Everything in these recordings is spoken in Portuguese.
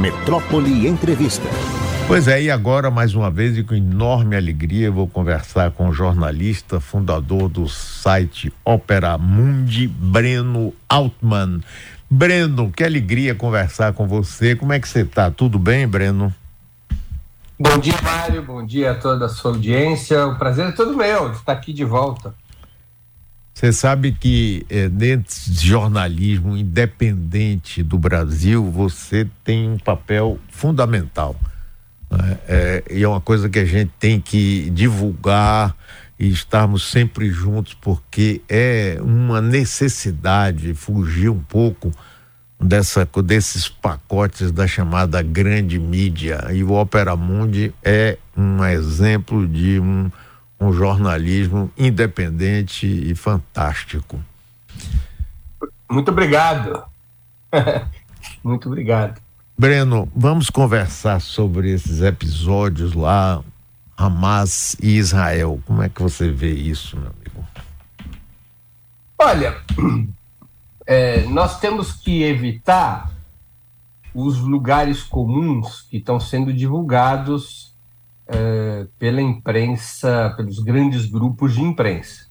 Metrópole Entrevista. Pois é, e agora, mais uma vez, e com enorme alegria, vou conversar com o jornalista, fundador do site Opera Mundi, Breno Altman. Breno, que alegria conversar com você. Como é que você está? Tudo bem, Breno? Bom dia, Mário. Bom dia a toda a sua audiência. O prazer é todo meu de estar aqui de volta. Você sabe que é, dentro de jornalismo independente do Brasil, você tem um papel fundamental. Né? É, e é uma coisa que a gente tem que divulgar e estarmos sempre juntos, porque é uma necessidade fugir um pouco dessa, desses pacotes da chamada grande mídia. E o Opera Mundi é um exemplo de um um jornalismo independente e fantástico. Muito obrigado. Muito obrigado. Breno, vamos conversar sobre esses episódios lá, Hamas e Israel. Como é que você vê isso, meu amigo? Olha, é, nós temos que evitar os lugares comuns que estão sendo divulgados é, pela imprensa, pelos grandes grupos de imprensa,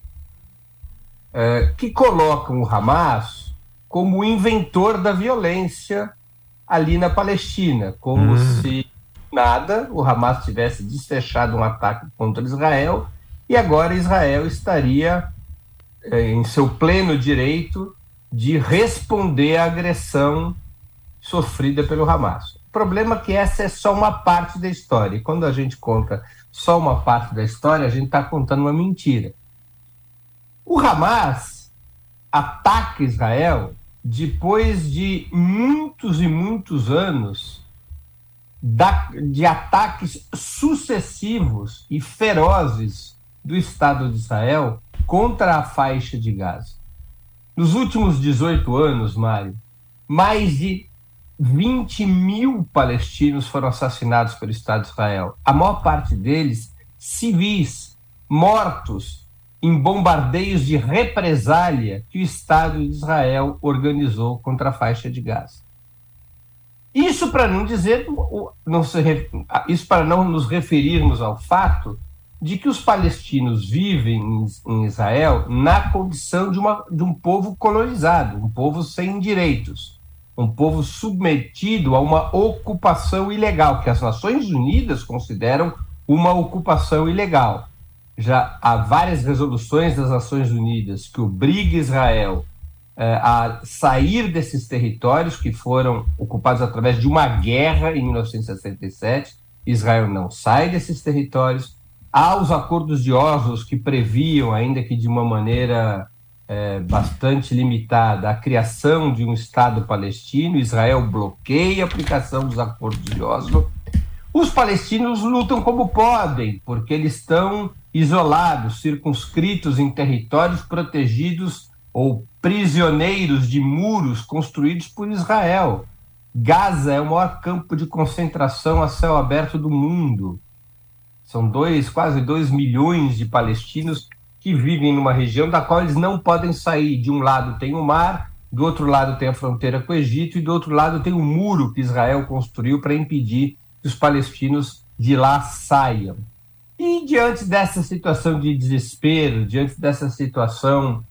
é, que colocam o Hamas como o inventor da violência ali na Palestina, como hum. se nada, o Hamas tivesse desfechado um ataque contra Israel e agora Israel estaria é, em seu pleno direito de responder à agressão sofrida pelo Hamas. Problema que essa é só uma parte da história. E quando a gente conta só uma parte da história, a gente está contando uma mentira. O Hamas ataca Israel depois de muitos e muitos anos de ataques sucessivos e ferozes do Estado de Israel contra a faixa de Gaza. Nos últimos 18 anos, Mário, mais de 20 mil palestinos foram assassinados pelo Estado de Israel. A maior parte deles civis, mortos em bombardeios de represália que o Estado de Israel organizou contra a faixa de Gaza. Isso para não dizer, isso para não nos referirmos ao fato de que os palestinos vivem em Israel na condição de, uma, de um povo colonizado, um povo sem direitos um povo submetido a uma ocupação ilegal, que as Nações Unidas consideram uma ocupação ilegal. Já há várias resoluções das Nações Unidas que obrigam Israel eh, a sair desses territórios que foram ocupados através de uma guerra em 1967. Israel não sai desses territórios. Há os acordos de Oslo que previam, ainda que de uma maneira é, bastante limitada à criação de um Estado palestino, Israel bloqueia a aplicação dos acordos de Oslo. Os palestinos lutam como podem, porque eles estão isolados, circunscritos em territórios protegidos ou prisioneiros de muros construídos por Israel. Gaza é o maior campo de concentração a céu aberto do mundo. São dois, quase dois milhões de palestinos que vivem numa região da qual eles não podem sair. De um lado tem o mar, do outro lado tem a fronteira com o Egito e do outro lado tem o muro que Israel construiu para impedir que os palestinos de lá saiam. E diante dessa situação de desespero, diante dessa situação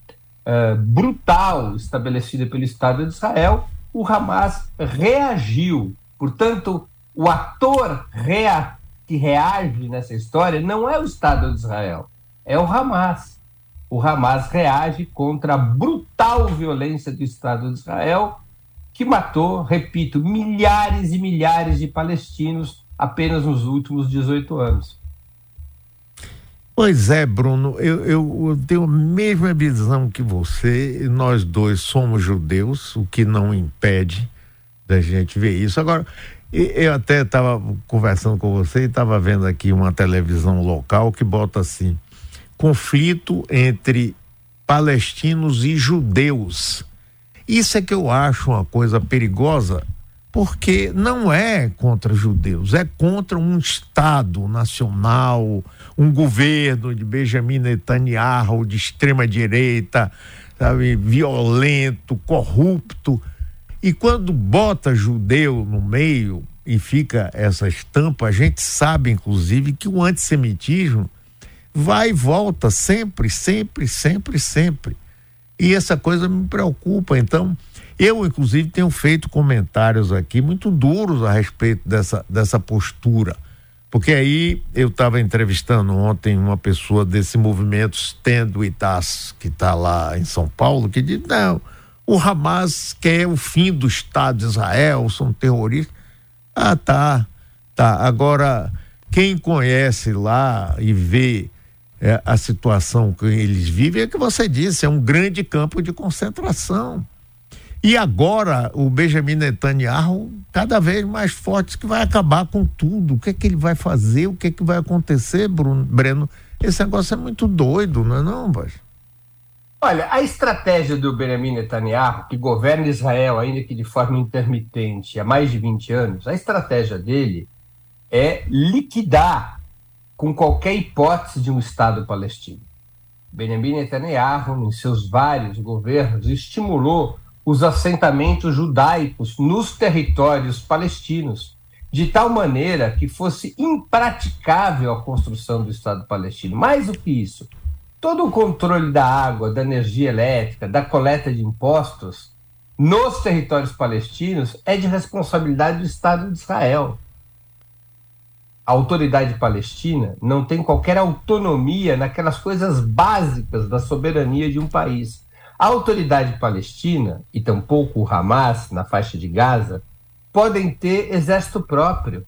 uh, brutal estabelecida pelo Estado de Israel, o Hamas reagiu. Portanto, o ator rea que reage nessa história não é o Estado de Israel, é o Hamas. O Hamas reage contra a brutal violência do Estado de Israel, que matou, repito, milhares e milhares de palestinos apenas nos últimos 18 anos. Pois é, Bruno, eu, eu, tenho a mesma visão que você, nós dois somos judeus, o que não impede da gente ver isso. Agora, eu até estava conversando com você e estava vendo aqui uma televisão local que bota assim: conflito entre palestinos e judeus. Isso é que eu acho uma coisa perigosa, porque não é contra judeus, é contra um Estado nacional, um governo de Benjamin Netanyahu de extrema direita, sabe, violento, corrupto. E quando bota judeu no meio e fica essa estampa, a gente sabe, inclusive, que o antissemitismo vai e volta sempre, sempre, sempre, sempre. E essa coisa me preocupa. Então, eu, inclusive, tenho feito comentários aqui muito duros a respeito dessa, dessa postura. Porque aí eu estava entrevistando ontem uma pessoa desse movimento Stendo Itas, que está lá em São Paulo, que diz: não, o Hamas quer o fim do Estado de Israel, são terroristas. Ah, tá, tá. Agora, quem conhece lá e vê é, a situação que eles vivem, é que você disse, é um grande campo de concentração. E agora o Benjamin Netanyahu cada vez mais forte que vai acabar com tudo. O que é que ele vai fazer? O que é que vai acontecer, Bruno, Breno? Esse negócio é muito doido, não é não, Bas? Olha, a estratégia do Benjamin Netanyahu, que governa Israel, ainda que de forma intermitente, há mais de 20 anos, a estratégia dele é liquidar com qualquer hipótese de um Estado palestino. Benjamin Netanyahu, em seus vários governos, estimulou os assentamentos judaicos nos territórios palestinos, de tal maneira que fosse impraticável a construção do Estado palestino. Mais do que isso, todo o controle da água, da energia elétrica, da coleta de impostos nos territórios palestinos é de responsabilidade do Estado de Israel. A autoridade palestina não tem qualquer autonomia naquelas coisas básicas da soberania de um país. A autoridade palestina, e tampouco o Hamas, na faixa de Gaza, podem ter exército próprio.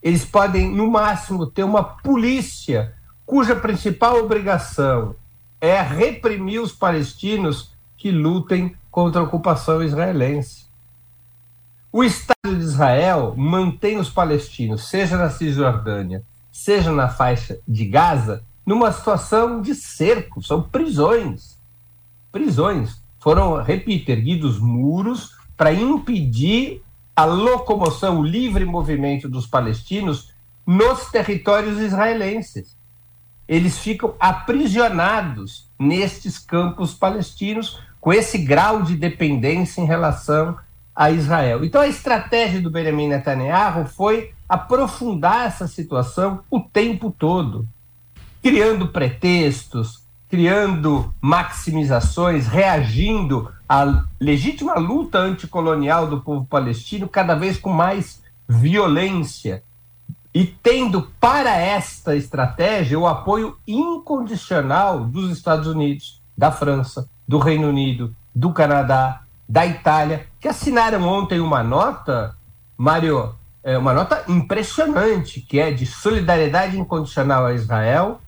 Eles podem, no máximo, ter uma polícia cuja principal obrigação é reprimir os palestinos que lutem contra a ocupação israelense. O Estado de Israel mantém os palestinos, seja na Cisjordânia, seja na faixa de Gaza, numa situação de cerco, são prisões prisões. Foram, repito, erguidos muros para impedir a locomoção, o livre movimento dos palestinos nos territórios israelenses. Eles ficam aprisionados nestes campos palestinos com esse grau de dependência em relação a Israel. Então a estratégia do Benjamin Netanyahu foi aprofundar essa situação o tempo todo, criando pretextos, criando maximizações, reagindo à legítima luta anticolonial do povo palestino, cada vez com mais violência, e tendo para esta estratégia o apoio incondicional dos Estados Unidos, da França, do Reino Unido, do Canadá, da Itália, que assinaram ontem uma nota, Mário, é uma nota impressionante, que é de solidariedade incondicional a Israel,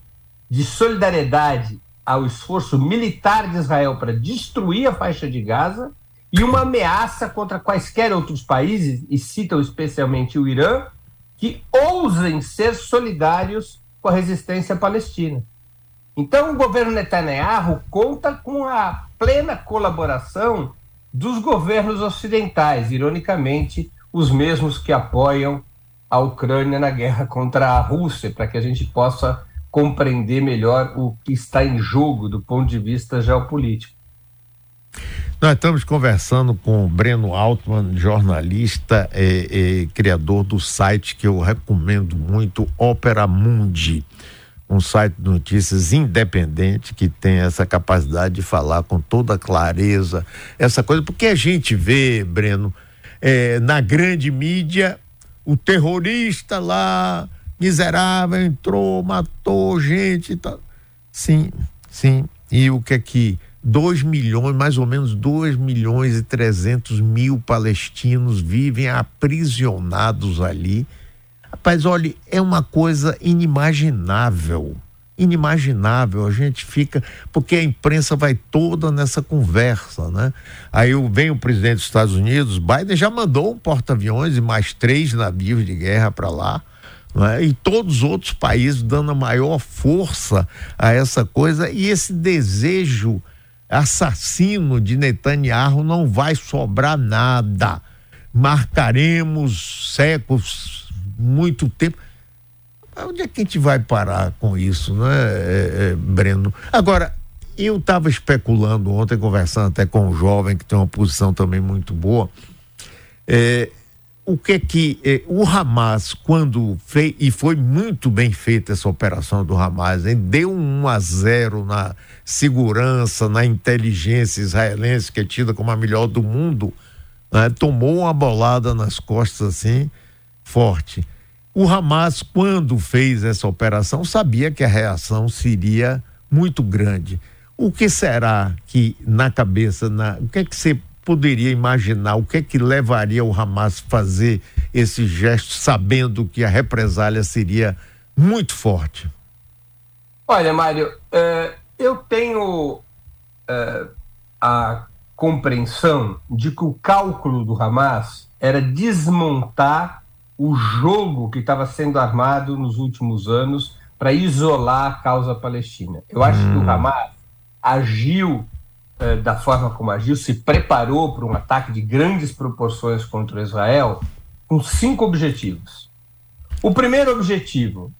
de solidariedade ao esforço militar de Israel para destruir a faixa de Gaza e uma ameaça contra quaisquer outros países, e citam especialmente o Irã, que ousem ser solidários com a resistência palestina. Então, o governo Netanyahu conta com a plena colaboração dos governos ocidentais, ironicamente, os mesmos que apoiam a Ucrânia na guerra contra a Rússia, para que a gente possa compreender melhor o que está em jogo do ponto de vista geopolítico. Nós estamos conversando com o Breno Altman, jornalista e, e, criador do site que eu recomendo muito, Opera Mundi, um site de notícias independente que tem essa capacidade de falar com toda clareza essa coisa, porque a gente vê, Breno, é, na grande mídia, o terrorista lá miserável, entrou, matou gente e tal. Sim, sim. E o que é que 2 milhões, mais ou menos 2 milhões e 300 mil palestinos vivem aprisionados ali. Rapaz, olha, é uma coisa inimaginável. Inimaginável. A gente fica. Porque a imprensa vai toda nessa conversa, né? Aí vem o presidente dos Estados Unidos, Biden já mandou um porta-aviões e mais três navios de guerra para lá é? e todos os outros países dando a maior força a essa coisa e esse desejo assassino de Netanyahu não vai sobrar nada. Marcaremos séculos, muito tempo. Onde é que a gente vai parar com isso, não é, é, Breno? Agora, eu estava especulando ontem, conversando até com um jovem que tem uma posição também muito boa É, o que é que é, o Hamas, quando fez, e foi muito bem feita essa operação do Hamas, hein, deu um 1 a 0 na segurança, na inteligência israelense, que é tida como a melhor do mundo, né, tomou uma bolada nas costas assim, forte. O Hamas, quando fez essa operação, sabia que a reação seria muito grande. O que será que na cabeça, na, o que é que você poderia imaginar o que é que levaria o Hamas a fazer esse gesto, sabendo que a represália seria muito forte? Olha, Mário, uh, eu tenho uh, a compreensão de que o cálculo do Hamas era desmontar o jogo que estava sendo armado nos últimos anos para isolar a causa palestina. Eu acho hum. que o hum. Hamas agiu eh, da forma como agiu, se preparou para um ataque de grandes proporções contra Israel com cinco objetivos. O primeiro objetivo,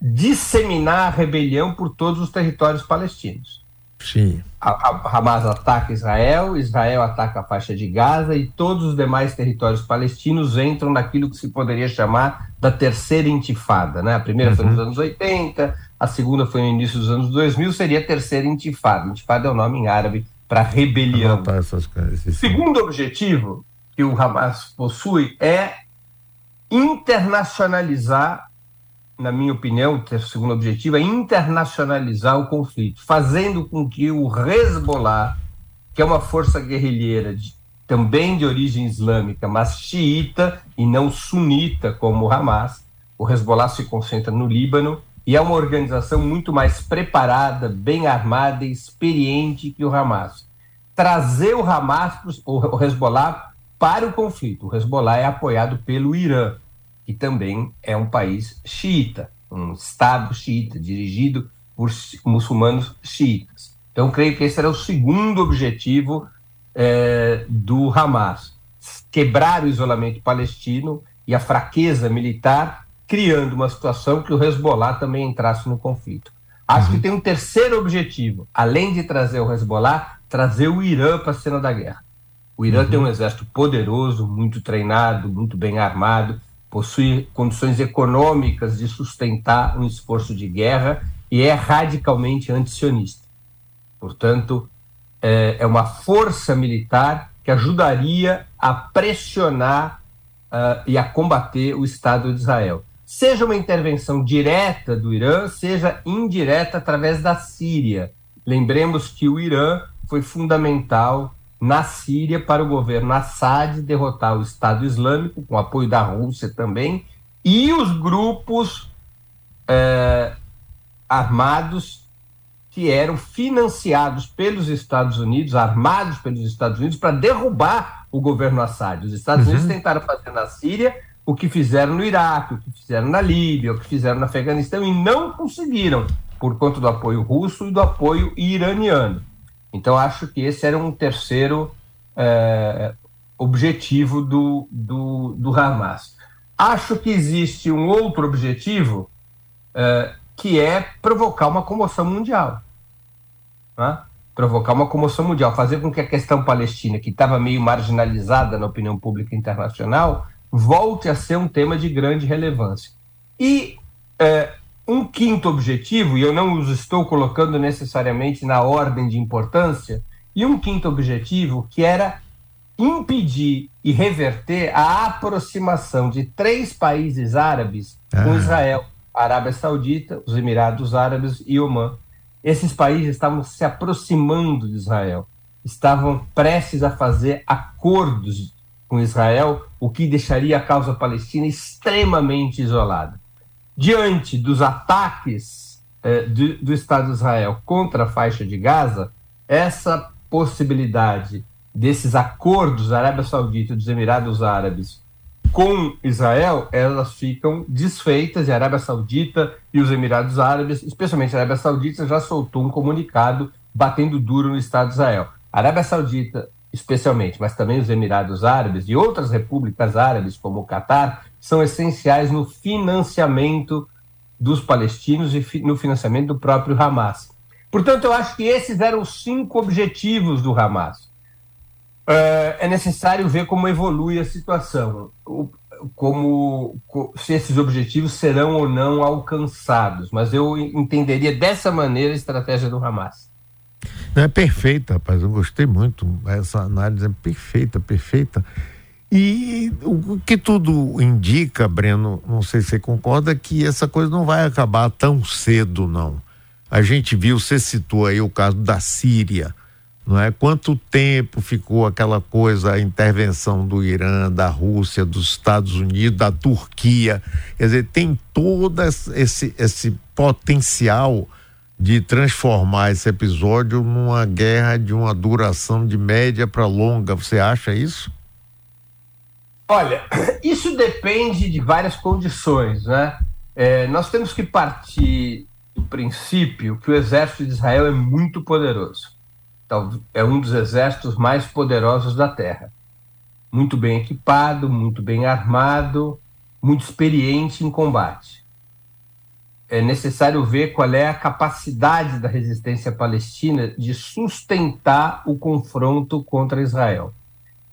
disseminar a rebelião por todos os territórios palestinos. Sim. Hamas ataca Israel, Israel ataca a faixa de Gaza e todos os demais territórios palestinos entram naquilo que se poderia chamar da terceira intifada. Né? A primeira uhum. foi nos anos 80, a segunda foi no início dos anos 2000, seria a terceira intifada. Intifada é o nome em árabe para rebelião. O segundo objetivo que o Hamas possui é internacionalizar na minha opinião, o segundo objetivo é internacionalizar o conflito, fazendo com que o Hezbollah, que é uma força guerrilheira de, também de origem islâmica, mas xiita e não sunita como o Hamas, o Hezbollah se concentra no Líbano e é uma organização muito mais preparada, bem armada e experiente que o Hamas. Trazer o Hamas, o Hezbollah, para o conflito. O Hezbollah é apoiado pelo Irã que também é um país xiita, um Estado xiita, dirigido por muçulmanos xiitas. Então, creio que esse era o segundo objetivo é, do Hamas: quebrar o isolamento palestino e a fraqueza militar, criando uma situação que o Hezbollah também entrasse no conflito. Acho uhum. que tem um terceiro objetivo, além de trazer o Hezbollah, trazer o Irã para a cena da guerra. O Irã uhum. tem um exército poderoso, muito treinado, muito bem armado, possui condições econômicas de sustentar um esforço de guerra e é radicalmente antisionista. Portanto, é, é uma força militar que ajudaria a pressionar uh, e a combater o Estado de Israel. Seja uma intervenção direta do Irã, seja indireta através da Síria. Lembremos que o Irã foi fundamental na Síria para o governo Assad derrotar o Estado Islâmico, com apoio da Rússia também, e os grupos é, armados que eram financiados pelos Estados Unidos, armados pelos Estados Unidos, para derrubar o governo Assad. Os Estados uhum. Unidos tentaram fazer na Síria o que fizeram no Iraque, o que fizeram na Líbia, o que fizeram no Afeganistão e não conseguiram, por conta do apoio russo e do apoio iraniano. Então, acho que esse era um terceiro é, objetivo do, do, do, Hamas. Acho que existe um outro objetivo é, que é provocar uma comoção mundial. Né? Provocar uma comoção mundial, fazer com que a questão palestina, que estava meio marginalizada na opinião pública internacional, volte a ser um tema de grande relevância. E quinto objetivo, e eu não os estou colocando necessariamente na ordem de importância, e um quinto objetivo que era impedir e reverter a aproximação de três países árabes ah. com Israel, a Arábia Saudita, os Emirados Árabes e Omã. Esses países estavam se aproximando de Israel, estavam prestes a fazer acordos com Israel, o que deixaria a causa palestina extremamente isolada diante dos ataques eh, do, do Estado de Israel contra a faixa de Gaza, essa possibilidade desses acordos da Arábia Saudita e dos Emirados Árabes com Israel, elas ficam desfeitas e a Arábia Saudita e os Emirados Árabes, especialmente a Arábia Saudita, já soltou um comunicado batendo duro no Estado de Israel. A Arábia Saudita, especialmente, mas também os Emirados Árabes e outras repúblicas árabes, como o Catar, são essenciais no financiamento dos palestinos e no financiamento do próprio Hamas. Portanto, eu acho que esses eram os cinco objetivos do Hamas. é necessário ver como evolui a situação, como se esses objetivos serão ou não alcançados. Mas eu entenderia dessa maneira a estratégia do Hamas. É perfeita, rapaz. Eu gostei muito. Essa análise é perfeita, perfeita. E o que tudo indica, Breno, não sei se você concorda, que essa coisa não vai acabar tão cedo, não. A gente viu, você citou aí o caso da Síria não é? Quanto tempo ficou aquela coisa, a intervenção do Irã, da Rússia, dos Estados Unidos, da Turquia, quer dizer, tem todo esse, esse potencial de transformar esse episódio numa guerra de uma duração de média para longa. Você acha isso? Olha, isso depende de várias condições, né? É, nós temos que partir do princípio que o exército de Israel é muito poderoso é um dos exércitos mais poderosos da Terra. Muito bem equipado, muito bem armado, muito experiente em combate. É necessário ver qual é a capacidade da resistência palestina de sustentar o confronto contra Israel.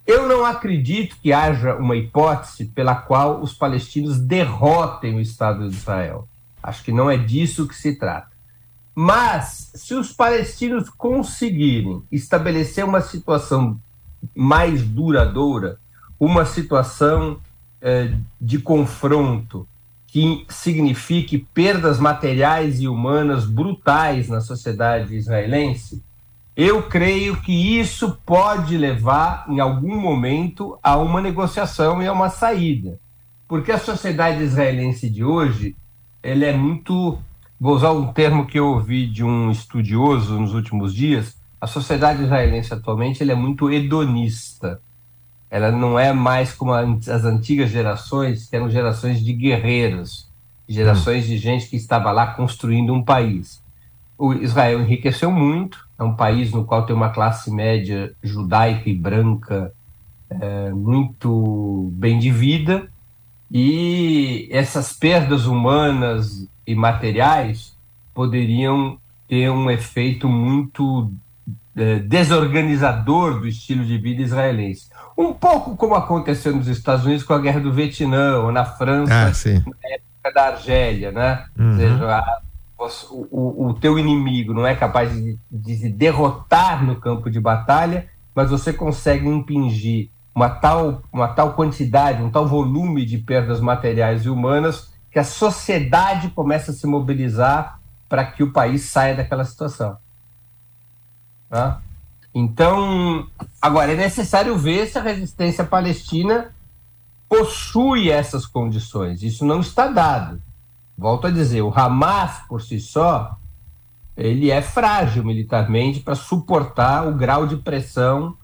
Eu não acredito que haja uma hipótese pela qual os palestinos derrotem o Estado de Israel. Acho que não é disso que se trata. Mas, se os palestinos conseguirem estabelecer uma situação mais duradoura, uma situação eh, de confronto que signifique perdas materiais e humanas brutais na sociedade israelense, eu creio que isso pode levar, em algum momento, a uma negociação e a uma saída. Porque a sociedade israelense de hoje ele é muito Vou usar um termo que eu ouvi de um estudioso nos últimos dias. A sociedade israelense atualmente é muito hedonista. Ela não é mais como as antigas gerações, que eram gerações de guerreiros, gerações hum. de gente que estava lá construindo um país. O Israel enriqueceu muito, é um país no qual tem uma classe média judaica e branca é, muito bem de vida, e essas perdas humanas e materiais poderiam ter um efeito muito é, desorganizador do estilo de vida israelense. Um pouco como aconteceu nos Estados Unidos com a Guerra do Vietnã, ou na França, ah, na época da Argélia, né? Uhum. Ou seja, a, o, o, teu inimigo não é capaz de, de derrotar no campo de batalha, mas você consegue impingir uma tal, uma tal quantidade, um tal volume de perdas materiais e humanas que a sociedade começa a se mobilizar para que o país saia daquela situação. Tá? Então, agora é necessário ver se a resistência palestina possui essas condições. Isso não está dado. Volto a dizer, o Hamas por si só, ele é frágil militarmente para suportar o grau de pressão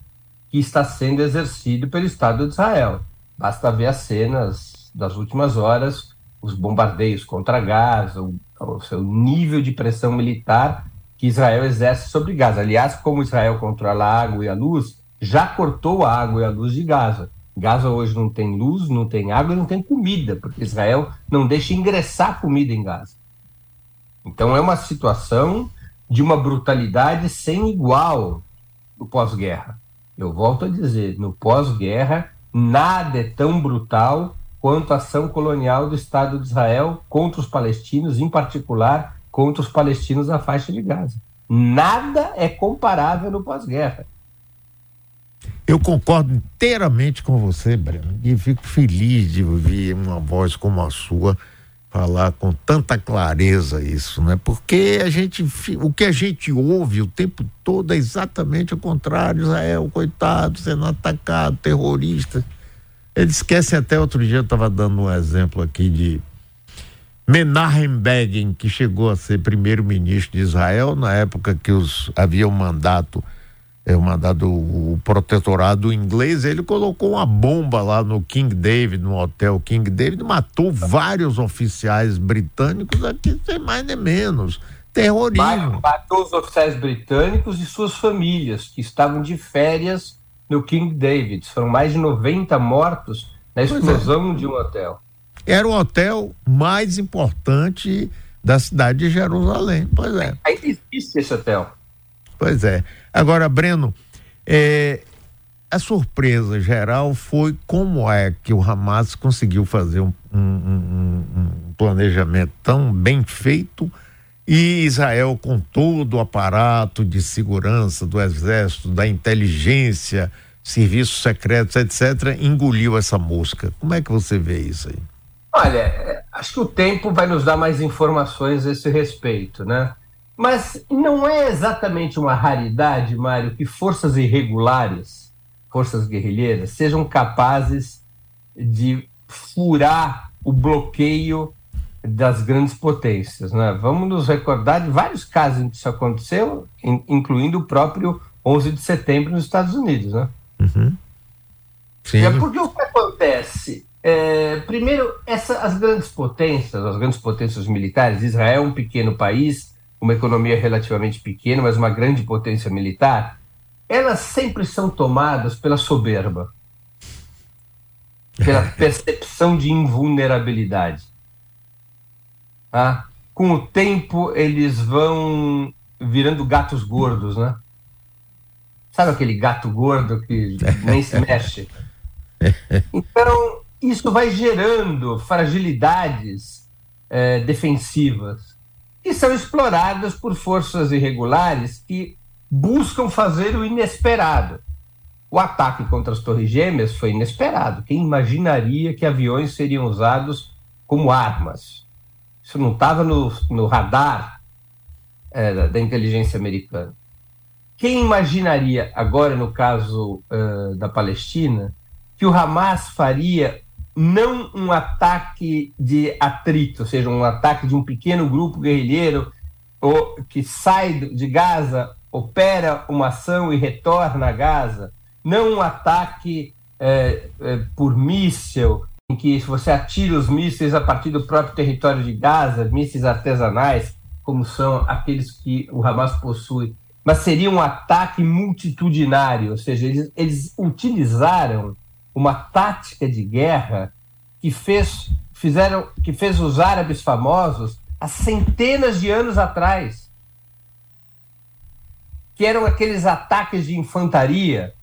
que está sendo exercido pelo Estado de Israel. Basta ver as cenas das últimas horas os bombardeios contra Gaza, o, o seu nível de pressão militar que Israel exerce sobre Gaza. Aliás, como Israel controla a água e a luz, já cortou a água e a luz de Gaza. Gaza hoje não tem luz, não tem água não tem comida, porque Israel não deixa ingressar comida em Gaza. Então é uma situação de uma brutalidade sem igual no pós-guerra. Eu volto a dizer, no pós-guerra, nada é tão brutal quanto a ação colonial do Estado de Israel contra os palestinos, em particular contra os palestinos na faixa de Gaza. Nada é comparável no pós-guerra. Eu concordo inteiramente com você, Breno, e fico feliz de ouvir uma voz como a sua falar com tanta clareza isso, né? Porque a gente, o que a gente ouve o tempo todo é exatamente o contrário. Israel, coitado, sendo atacado, terrorista. Eles esquecem até outro dia, eu estava dando um exemplo aqui de Menachem Begin, que chegou a ser primeiro-ministro de Israel na época que os havia um mandato, é, o mandato, o protetorado inglês, ele colocou uma bomba lá no King David, no hotel King David, matou vários oficiais britânicos aqui, sem mais nem menos. Terrorismo. Matou os oficiais britânicos e suas famílias, que estavam de férias no King David. Foram mais de 90 mortos na é. explosão é. de um hotel. Era o hotel mais importante da cidade de Jerusalém. Pois é. Ainda existe esse hotel. Pois é. Agora, Breno, é, a surpresa geral foi como é que o Hamas conseguiu fazer um, um, um, um planejamento tão bem feito e Israel, com todo o aparato de segurança do exército, da inteligência, serviços secretos, etc., engoliu essa mosca. Como é que você vê isso aí? Olha, é, acho que o tempo vai nos dar mais informações a esse respeito, né? Mas não é exatamente uma raridade, Mário, que forças irregulares, forças guerrilheiras, sejam capazes de furar o bloqueio das grandes potências. Né? Vamos nos recordar de vários casos em que isso aconteceu, incluindo o próprio 11 de setembro nos Estados Unidos. Né? Uhum. Sim. É porque o que acontece? É, primeiro, essa, as grandes potências, as grandes potências militares, Israel é um pequeno país, uma economia relativamente pequena, mas uma grande potência militar, elas sempre são tomadas pela soberba, pela percepção de invulnerabilidade. Ah, com o tempo, eles vão virando gatos gordos, né? Sabe aquele gato gordo que nem se mexe? Então, isso vai gerando fragilidades é, defensivas que são exploradas por forças irregulares que buscam fazer o inesperado. O ataque contra as Torres Gêmeas foi inesperado. Quem imaginaria que aviões seriam usados como armas? Isso não estava no, no radar é, da inteligência americana. Quem imaginaria, agora no caso uh, da Palestina, que o Hamas faria não um ataque de atrito, ou seja, um ataque de um pequeno grupo guerrilheiro ou, que sai de Gaza, opera uma ação e retorna a Gaza, não um ataque é, é, por míssil, em que você atira os mísseis a partir do próprio território de Gaza, mísseis artesanais, como são aqueles que o Hamas possui, mas seria um ataque multitudinário, ou seja, eles, eles utilizaram uma tática de guerra que fez, fizeram, que fez os árabes famosos há centenas de anos atrás, que eram aqueles ataques de infantaria,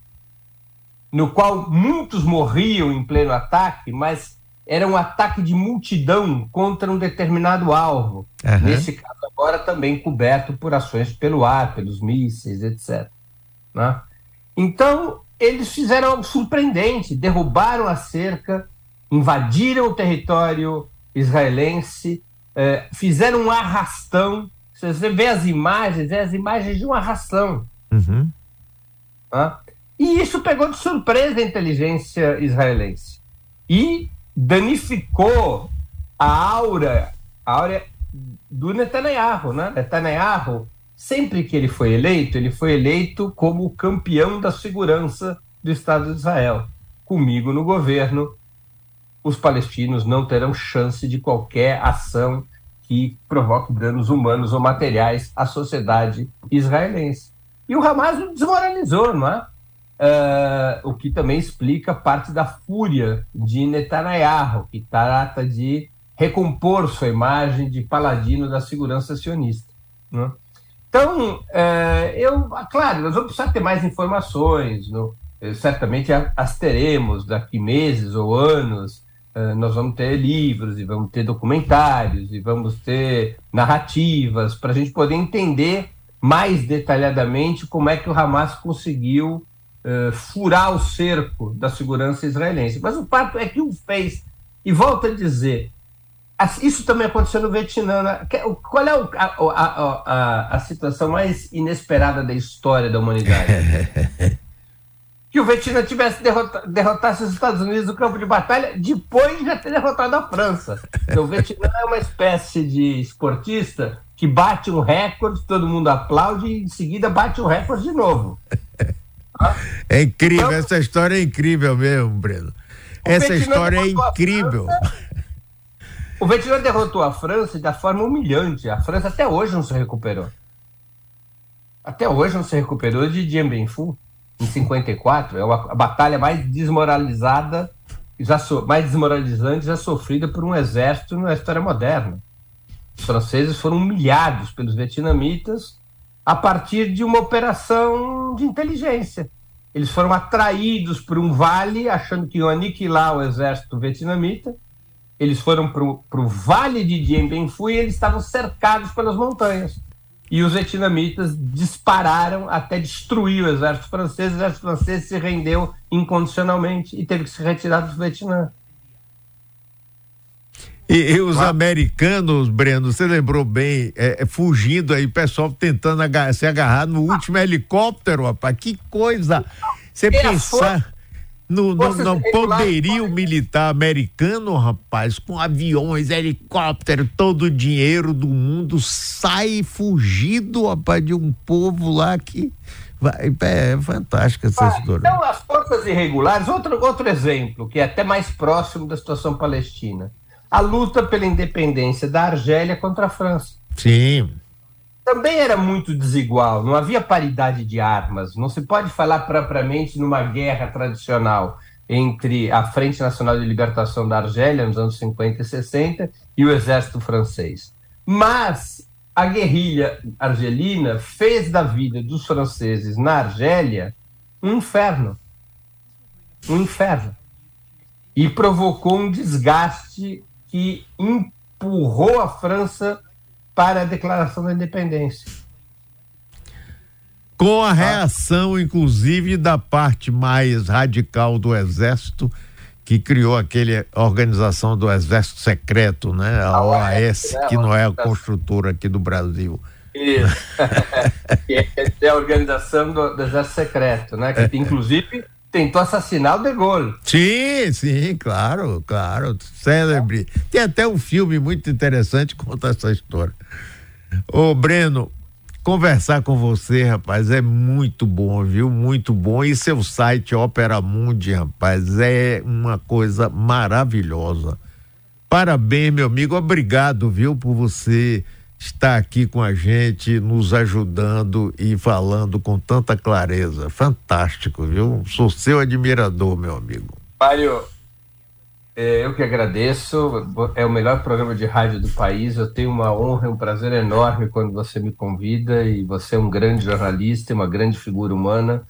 no qual muitos morriam em pleno ataque, mas era um ataque de multidão contra um determinado alvo. Uhum. Nesse caso, agora também coberto por ações pelo ar, pelos mísseis, etc. Né? Então, eles fizeram algo surpreendente: derrubaram a cerca, invadiram o território israelense, eh, fizeram um arrastão. Se você vê as imagens, é as imagens de um arrastão. Uhum. Né? E isso pegou de surpresa a inteligência israelense. E danificou a aura, a aura do Netanyahu, né? Netanyahu, sempre que ele foi eleito, ele foi eleito como o campeão da segurança do Estado de Israel. Comigo no governo, os palestinos não terão chance de qualquer ação que provoque danos humanos ou materiais à sociedade israelense. E o Hamas desmoralizou, não é? Uh, o que também explica parte da fúria de Netanyahu, que trata de recompor sua imagem de paladino da segurança sionista. Né? Então, uh, eu, claro, nós vamos precisar ter mais informações, no, eh, certamente as teremos daqui meses ou anos. Uh, nós vamos ter livros e vamos ter documentários e vamos ter narrativas para a gente poder entender mais detalhadamente como é que o Hamas conseguiu uh, furar o cerco da segurança israelense. Mas o fato é que o fez. E volto a dizer, isso também aconteceu no Vietnã. Né? Qual é a, a, a, a, situação mais inesperada da história da humanidade? que o Vietnã tivesse derrota, derrotasse os Estados Unidos no campo de batalha depois de já ter derrotado a França. Então, o Vietnã é uma espécie de esportista que bate um recorde, todo mundo aplaude e em seguida bate um recorde de novo. É incrível, então, essa história é incrível mesmo, Breno. Essa história é incrível. O Vietnã derrotou a França da forma humilhante. A França até hoje não se recuperou. Até hoje não se recuperou de Dien Bien Phu, em 54. É a batalha mais desmoralizada, já so, mais desmoralizante já sofrida por um exército na história moderna. Os franceses foram humilhados pelos vietnamitas a partir de uma operação de inteligência. eles foram atraídos por um vale, achando que iam aniquilar o exército vietnamita. Eles foram para o vale de Dien Bien Phu e eles estavam cercados pelas montanhas. E os vietnamitas dispararam até destruir o exército francês. O exército francês se rendeu incondicionalmente e teve que se retirar do Vietnã. E, e os americanos, Breno, você lembrou bem, é, é, fugindo aí, o pessoal tentando agarrar, se agarrar no último helicóptero, rapaz. Que coisa! Você pensar no, no poderio militar americano, rapaz, com aviões, helicóptero, todo o dinheiro do mundo, sai fugido, rapaz, de um povo lá que. Vai, é, é fantástica essa ah, história. Então, as forças irregulares, outro, outro exemplo, que é até mais próximo da situação palestina a luta pela independência da Argélia contra a França. Sim. Também era muito desigual, não havia paridade de armas, não se pode falar propriamente numa guerra tradicional entre a Frente Nacional de Libertação da Argélia, nos anos 50 e 60, e o exército francês. Mas a guerrilha argelina fez da vida dos franceses na Argélia um inferno. Um inferno. E provocou um desgaste que empurrou a França para a declaração da independência. Com a reação, inclusive, da parte mais radical do Exército, que criou aquele organização do Exército Secreto, né? A OAS, né? que não é a construtora aqui do Brasil. Isso. é a organização do, do Exército Secreto, né? Que, inclusive, tentou assassinar o De Gaulle. Sim, sim, claro, claro. Célebre. Tem até um filme muito interessante que conta essa história. Ô, Breno, conversar com você, rapaz, é muito bom, viu? Muito bom. E seu site Opera Mundi, rapaz, é uma coisa maravilhosa. Parabéns, meu amigo. Obrigado, viu, por você está aqui com a gente, nos ajudando e falando com tanta clareza. Fantástico, viu? Sou seu admirador, meu amigo. Mário, é, eu que agradeço. É o melhor programa de rádio do país. Eu tenho uma honra e um prazer enorme quando você me convida e você é um grande jornalista, uma grande figura humana.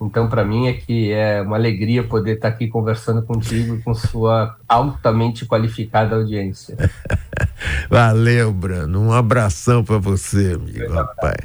Então, para mim é que é uma alegria poder estar aqui conversando contigo com sua altamente qualificada audiência. Valeu, Brano. Um abração para você, amigo, rapaz.